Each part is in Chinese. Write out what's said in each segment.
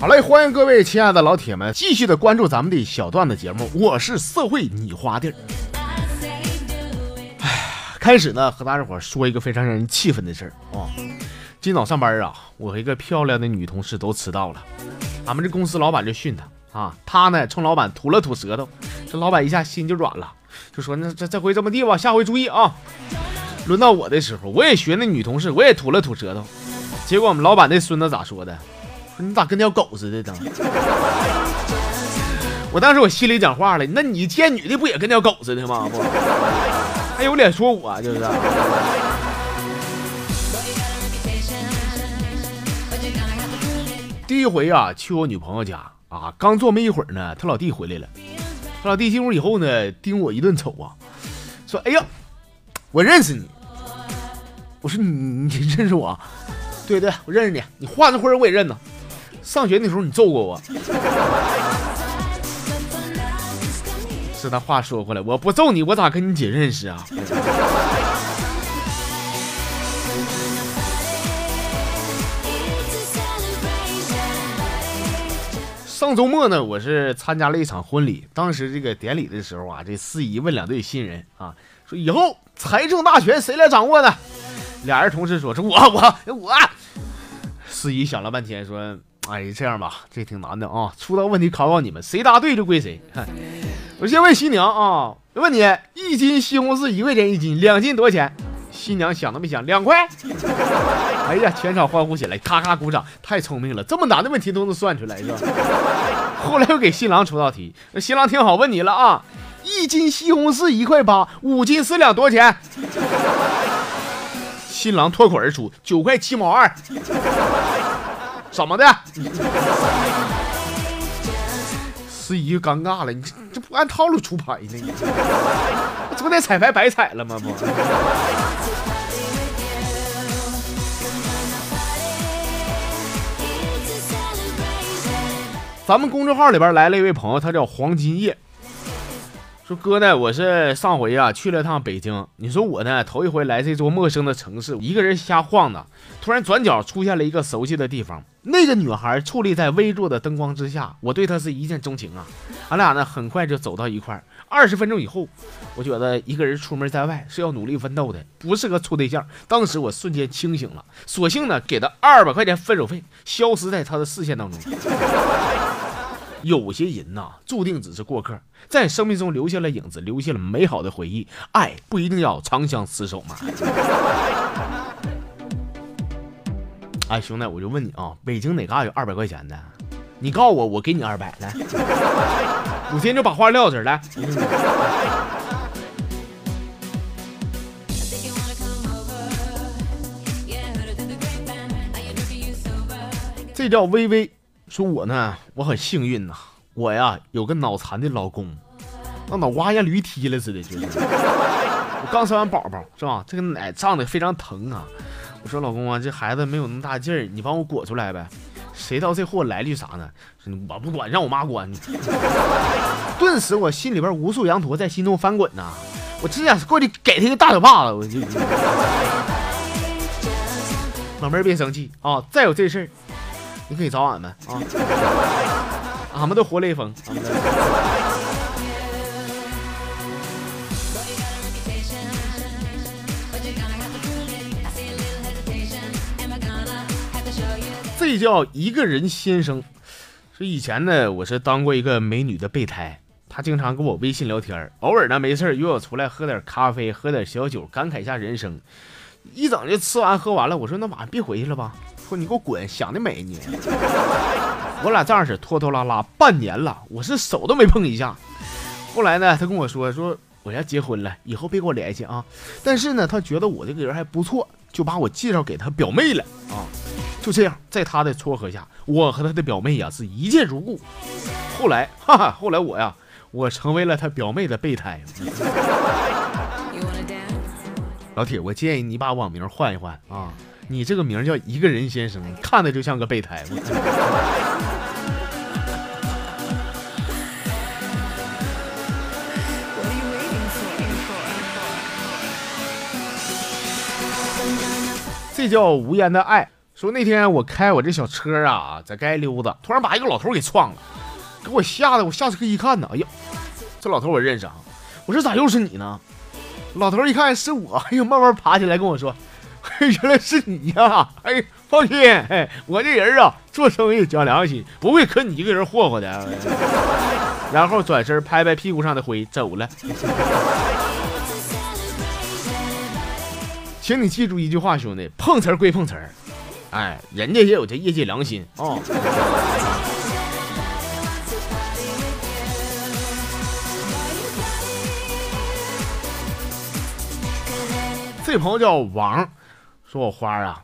好嘞，欢迎各位亲爱的老铁们继续的关注咱们的小段子节目，我是社会你花地儿。哎，开始呢和大家伙说一个非常让人气愤的事儿啊。今早上班啊，我和一个漂亮的女同事都迟到了，俺们这公司老板就训她啊，她呢冲老板吐了吐舌头，这老板一下心就软了，就说那这这回这么地吧，下回注意啊。轮到我的时候，我也学那女同事，我也吐了吐舌头，结果我们老板那孙子咋说的？你咋跟条狗似的呢？我当时我心里讲话了，那你见女的不也跟条狗似的吗？不，还有脸说我就是。第一回啊，去我女朋友家啊，刚坐没一会儿呢，他老弟回来了。他老弟进屋以后呢，盯我一顿瞅啊，说：“哎呀，我认识你。”我说：“你你认识我？”“对对，我认识你。你画那会儿我也认呢。”上学那时候你揍过我，是他话说回来，我不揍你，我咋跟你姐认识啊？上周末呢，我是参加了一场婚礼，当时这个典礼的时候啊，这司仪问两对新人啊，说以后财政大权谁来掌握呢？俩人同时说，是我我我。司仪想了半天说。哎，这样吧，这挺难的啊！出道问题考考你们，谁答对就归谁。我先问新娘啊，问你，一斤西红柿一块钱一斤，两斤多少钱？新娘想都没想，两块。哎呀，全场欢呼起来，咔咔鼓掌，太聪明了，这么难的问题都能算出来是吧？后来又给新郎出道题，新郎听好，问你了啊，一斤西红柿一块八，五斤四两多少钱？新郎脱口而出，九块七毛二。怎么的？司仪就尴尬了，你这这不按套路出牌呢？你昨天彩排白彩了吗？不。咱们公众号里边来了一位朋友，他叫黄金叶。说哥呢，我是上回啊去了趟北京。你说我呢头一回来这座陌生的城市，一个人瞎晃荡，突然转角出现了一个熟悉的地方。那个女孩矗立在微弱的灯光之下，我对她是一见钟情啊。俺俩呢很快就走到一块儿。二十分钟以后，我觉得一个人出门在外是要努力奋斗的，不适合处对象。当时我瞬间清醒了，索性呢给她二百块钱分手费，消失在她的视线当中。有些人呐，注定只是过客，在生命中留下了影子，留下了美好的回忆。爱不一定要长相厮守嘛。哎，兄弟，我就问你啊，北京哪嘎有二百块钱的？你告诉我，我给你二百来。我今天就把话撂这儿来。这叫微微。说我呢，我很幸运呐，我呀有个脑残的老公，那脑瓜像驴踢了似的，就是 我刚生完宝宝是吧？这个奶胀的非常疼啊。我说老公啊，这孩子没有那么大劲儿，你帮我裹出来呗。谁道这货来历啥呢？我不管，让我妈管。顿时我心里边无数羊驼在心中翻滚呐，我真想过去给他一个大嘴巴子。我就老妹儿别生气啊，再有这事儿。你可以找俺们啊，俺们都活雷锋。这叫一个人先生。说以前呢，我是当过一个美女的备胎，她经常跟我微信聊天，偶尔呢没事约我出来喝点咖啡，喝点小酒，感慨一下人生。一整就吃完喝完了，我说那晚上别回去了吧。说你给我滚，想得美你！我俩这样式拖拖拉拉半年了，我是手都没碰一下。后来呢，他跟我说说我要结婚了，以后别跟我联系啊。但是呢，他觉得我这个人还不错，就把我介绍给他表妹了啊。就这样，在他的撮合下，我和他的表妹呀是一见如故。后来，哈哈，后来我呀，我成为了他表妹的备胎。老铁，我建议你把网名换一换啊。你这个名叫一个人先生，看着就像个备胎。这叫无言的爱。说那天我开我这小车啊，在街溜达，突然把一个老头给撞了，给我吓得我下车一看呢，哎呀，这老头我认识啊，我说咋又是你呢？老头一看是我，哎呦，慢慢爬起来跟我说，原来是你呀！哎，放心，哎，我这人啊，做生意讲良心，不会跟你一个人霍霍的。然后转身拍拍屁股上的灰走了。请你记住一句话，兄弟，碰瓷儿归碰瓷儿。哎，人家也有这业界良心啊！这朋友叫王，说我花啊，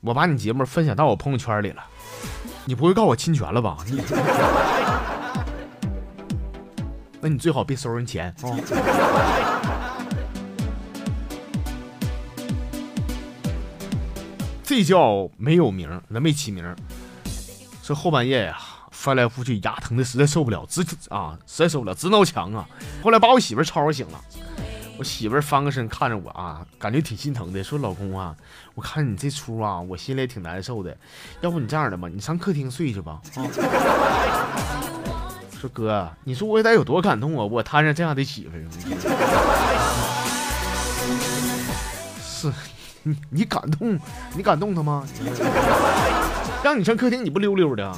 我把你节目分享到我朋友圈里了，你不会告我侵权了吧？那你最好别收人钱啊！这叫没有名，那没起名。这后半夜呀，翻来覆去，牙疼的实在受不了，直啊，实在受不了，直挠墙啊。后来把我媳妇吵醒了，我媳妇翻个身看着我啊，感觉挺心疼的，说：“老公啊，我看你这出啊，我心里也挺难受的。要不你这样的吧，你上客厅睡去吧。”啊，说哥，你说我得有多感动啊，我摊上这样的媳妇。是。你你敢动？你敢动他吗？让你上客厅，你不溜溜的？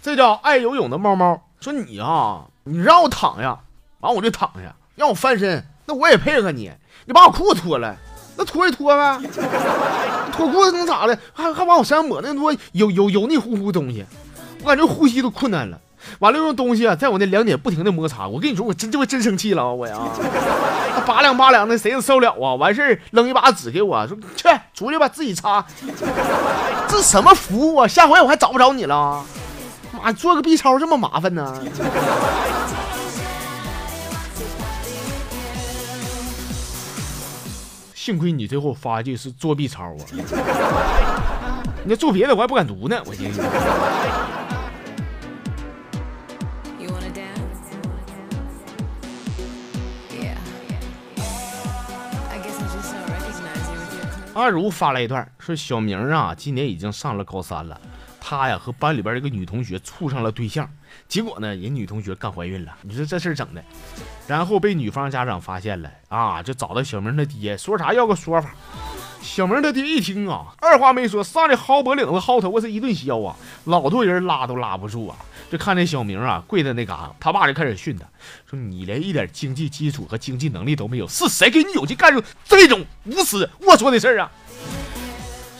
这叫爱游泳的猫猫说你啊，你让我躺下，完我就躺下；让我翻身，那我也配合你。你把我裤子脱了，那脱一脱呗。脱裤子能咋的？还还往我身上抹那么多油油油腻乎乎的东西。我感觉呼吸都困难了，完了用东西啊，在我那两点不停的摩擦。我跟你说，我真这回真生气了啊！我呀，拔凉拔凉的，谁能受了啊？完事儿扔一把纸给我说去出去吧，自己擦。这什么服务啊？下回我还找不着你了。妈，做个 B 超这么麻烦呢？幸亏你最后发一句是做 B 超啊！你要做别的，我还不敢读呢。我寻思。阿如发来一段，说小明啊，今年已经上了高三了，他呀和班里边一个女同学处上了对象，结果呢，人女同学干怀孕了，你说这事儿整的，然后被女方家长发现了啊，就找到小明他爹，说啥要个说法。小明他爹一听啊，二话没说，上来薅脖领子、薅头发是一顿削啊，老多人拉都拉不住啊，就看这小明啊跪在那嘎，他爸就开始训他，说你连一点经济基础和经济能力都没有，是谁给你勇气干出这种无耻龌龊的事儿啊？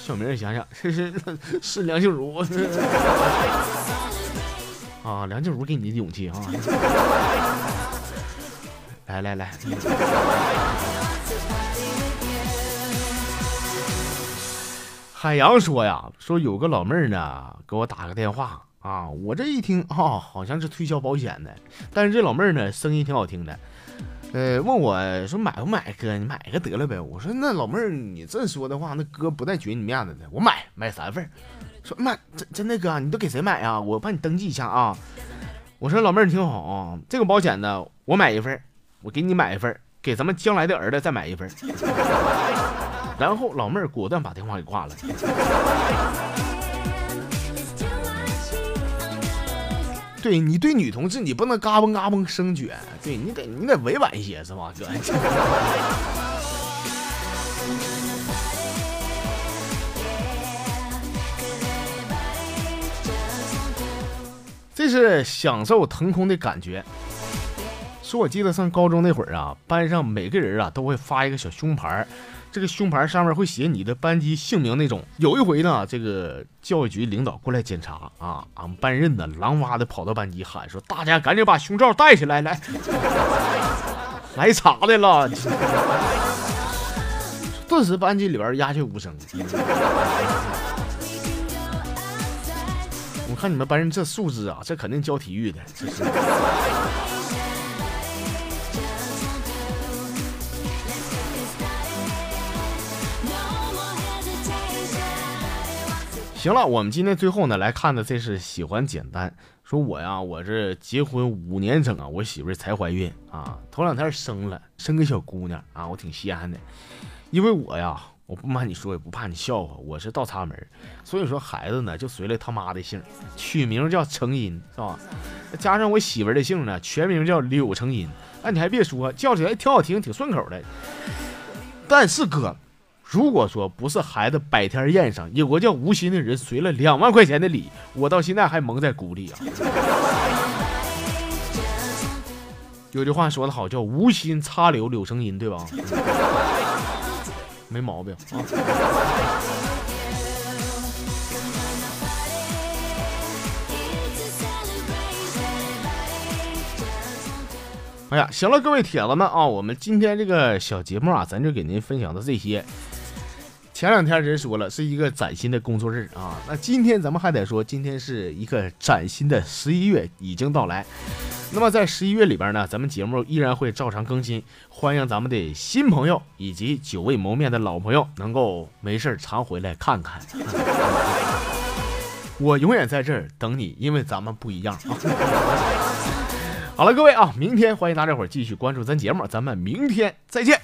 小明想想，是是是梁静茹 啊，梁静茹给你的勇气啊！来 来来。海洋说呀，说有个老妹儿呢，给我打个电话啊，我这一听啊，好像是推销保险的，但是这老妹儿呢，声音挺好听的，呃，问我说买不买，哥，你买一个得了呗。我说那老妹儿，你这说的话，那哥不带绝你面子的，我买买三份。说妈，真真的哥，你都给谁买啊？我帮你登记一下啊。我说老妹儿你听好啊，这个保险呢，我买一份，我给你买一份，给咱们将来的儿子再买一份。然后老妹儿果断把电话给挂了。对你对女同志你不能嘎嘣嘎嘣生卷，对你得你得委婉一些是吧，哥？这是享受腾空的感觉。说我记得上高中那会儿啊，班上每个人啊都会发一个小胸牌。这个胸牌上面会写你的班级姓名那种。有一回呢，这个教育局领导过来检查啊，俺们班任呢狼哇的跑到班级喊说：“大家赶紧把胸罩戴起来，来来查的了。”顿时班级里边鸦雀无声。我看你们班人这素质啊，这肯定教体育的。这是。行了，我们今天最后呢来看的这是喜欢简单。说我呀，我这结婚五年整啊，我媳妇才怀孕啊，头两天生了，生个小姑娘啊，我挺稀罕的。因为我呀，我不瞒你说，也不怕你笑话，我是倒插门，所以说孩子呢就随了他妈的姓，取名叫成荫，是吧？加上我媳妇的姓呢，全名叫柳成荫。哎，你还别说，叫起来挺好听，挺顺口的。但是哥。如果说不是孩子百天宴上有个叫吴昕的人随了两万块钱的礼，我到现在还蒙在鼓里啊。有句话说得好，叫无心插柳柳成荫，对吧？没毛病啊。哎呀，行了，各位铁子们啊，我们今天这个小节目啊，咱就给您分享到这些。前两天人说了是一个崭新的工作日啊，那今天咱们还得说，今天是一个崭新的十一月已经到来。那么在十一月里边呢，咱们节目依然会照常更新，欢迎咱们的新朋友以及久未谋面的老朋友能够没事常回来看看。我永远在这儿等你，因为咱们不一样啊。好了，各位啊，明天欢迎大家伙继续关注咱节目，咱们明天再见。